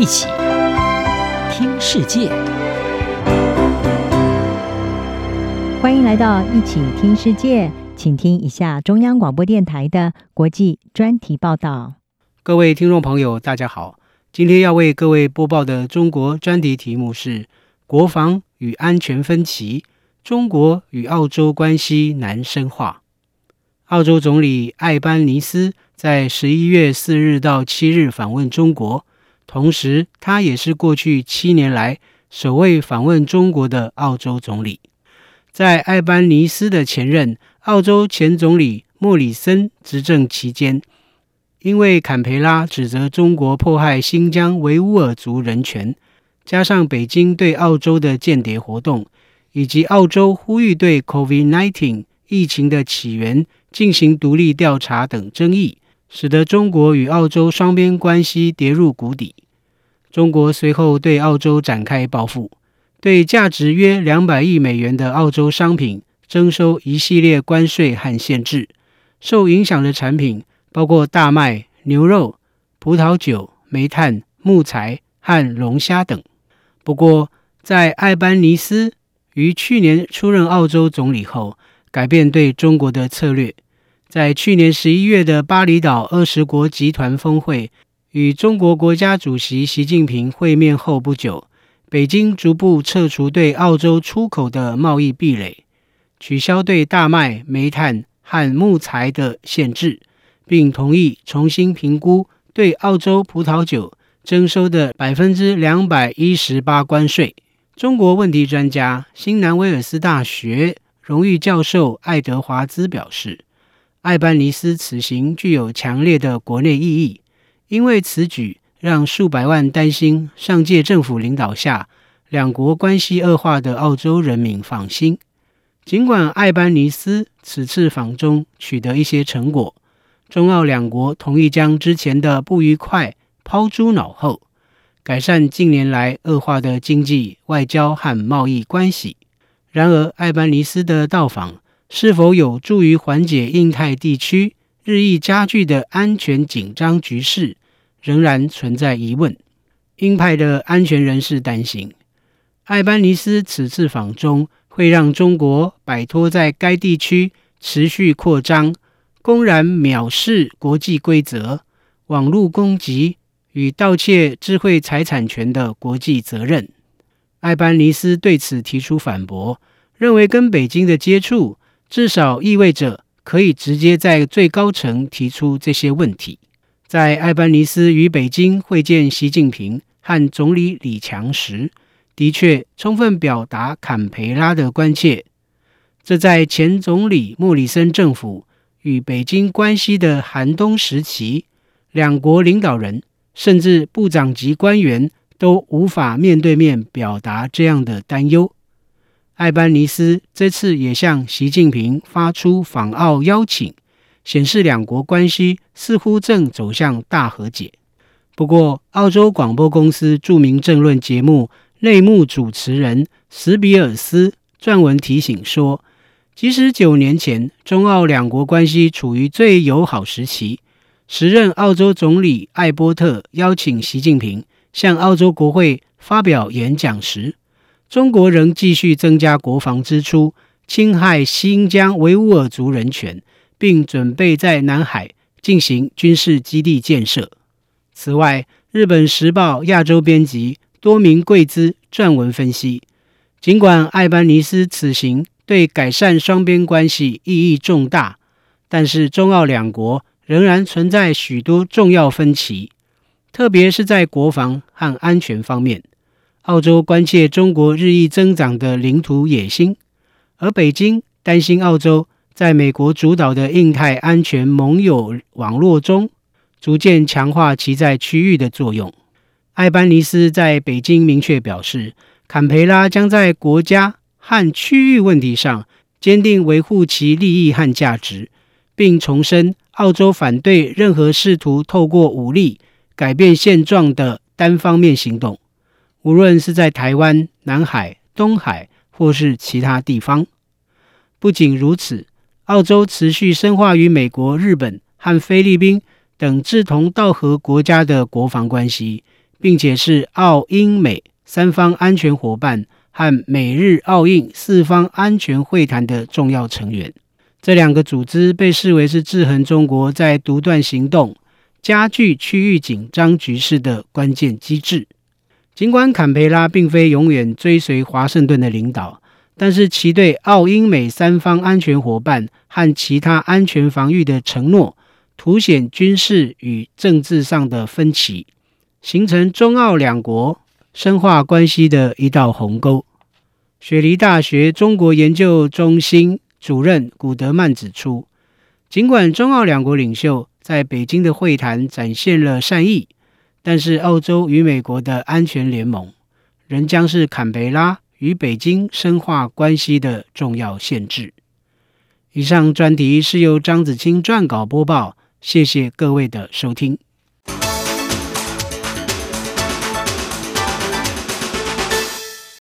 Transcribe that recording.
一起听世界，欢迎来到一起听世界，请听一下中央广播电台的国际专题报道。各位听众朋友，大家好，今天要为各位播报的中国专题题目是：国防与安全分歧，中国与澳洲关系难深化。澳洲总理艾班尼斯在十一月四日到七日访问中国。同时，他也是过去七年来首位访问中国的澳洲总理。在艾班尼斯的前任澳洲前总理莫里森执政期间，因为坎培拉指责中国迫害新疆维吾尔族人权，加上北京对澳洲的间谍活动，以及澳洲呼吁对 COVID-19 疫情的起源进行独立调查等争议。使得中国与澳洲双边关系跌入谷底。中国随后对澳洲展开报复，对价值约两百亿美元的澳洲商品征收一系列关税和限制。受影响的产品包括大麦、牛肉、葡萄酒、煤炭、木材和龙虾等。不过，在艾班尼斯于去年出任澳洲总理后，改变对中国的策略。在去年十一月的巴厘岛二十国集团峰会与中国国家主席习近平会面后不久，北京逐步撤除对澳洲出口的贸易壁垒，取消对大麦、煤炭和木材的限制，并同意重新评估对澳洲葡萄酒征收的百分之两百一十八关税。中国问题专家、新南威尔斯大学荣誉教授爱德华兹表示。艾班尼斯此行具有强烈的国内意义，因为此举让数百万担心上届政府领导下两国关系恶化的澳洲人民放心。尽管艾班尼斯此次访中取得一些成果，中澳两国同意将之前的不愉快抛诸脑后，改善近年来恶化的经济、外交和贸易关系。然而，艾班尼斯的到访，是否有助于缓解印太地区日益加剧的安全紧张局势，仍然存在疑问。鹰派的安全人士担心，艾班尼斯此次访中会让中国摆脱在该地区持续扩张、公然藐视国际规则、网络攻击与盗窃智慧财产权的国际责任。艾班尼斯对此提出反驳，认为跟北京的接触。至少意味着可以直接在最高层提出这些问题。在艾班尼斯与北京会见习近平和总理李强时，的确充分表达坎培拉的关切。这在前总理莫里森政府与北京关系的寒冬时期，两国领导人甚至部长级官员都无法面对面表达这样的担忧。艾班尼斯这次也向习近平发出访澳邀请，显示两国关系似乎正走向大和解。不过，澳洲广播公司著名政论节目内幕主持人史比尔斯撰文提醒说，即使九年前中澳两国关系处于最友好时期，时任澳洲总理艾波特邀请习近平向澳洲国会发表演讲时，中国仍继续增加国防支出，侵害新疆维吾尔族人权，并准备在南海进行军事基地建设。此外，日本时报亚洲编辑多明贵兹撰文分析，尽管艾班尼斯此行对改善双边关系意义重大，但是中澳两国仍然存在许多重要分歧，特别是在国防和安全方面。澳洲关切中国日益增长的领土野心，而北京担心澳洲在美国主导的印太安全盟友网络中逐渐强化其在区域的作用。艾班尼斯在北京明确表示，坎培拉将在国家和区域问题上坚定维护其利益和价值，并重申澳洲反对任何试图透过武力改变现状的单方面行动。无论是在台湾、南海、东海，或是其他地方。不仅如此，澳洲持续深化与美国、日本和菲律宾等志同道合国家的国防关系，并且是澳英美三方安全伙伴和美日澳印四方安全会谈的重要成员。这两个组织被视为是制衡中国在独断行动、加剧区域紧张局势的关键机制。尽管坎培拉并非永远追随华盛顿的领导，但是其对澳英美三方安全伙伴和其他安全防御的承诺，凸显军事与政治上的分歧，形成中澳两国深化关系的一道鸿沟。雪梨大学中国研究中心主任古德曼指出，尽管中澳两国领袖在北京的会谈展现了善意，但是澳洲与美国的安全联盟仍将是坎培拉与北京深化关系的重要限制。以上专题是由张子清撰稿播报，谢谢各位的收听。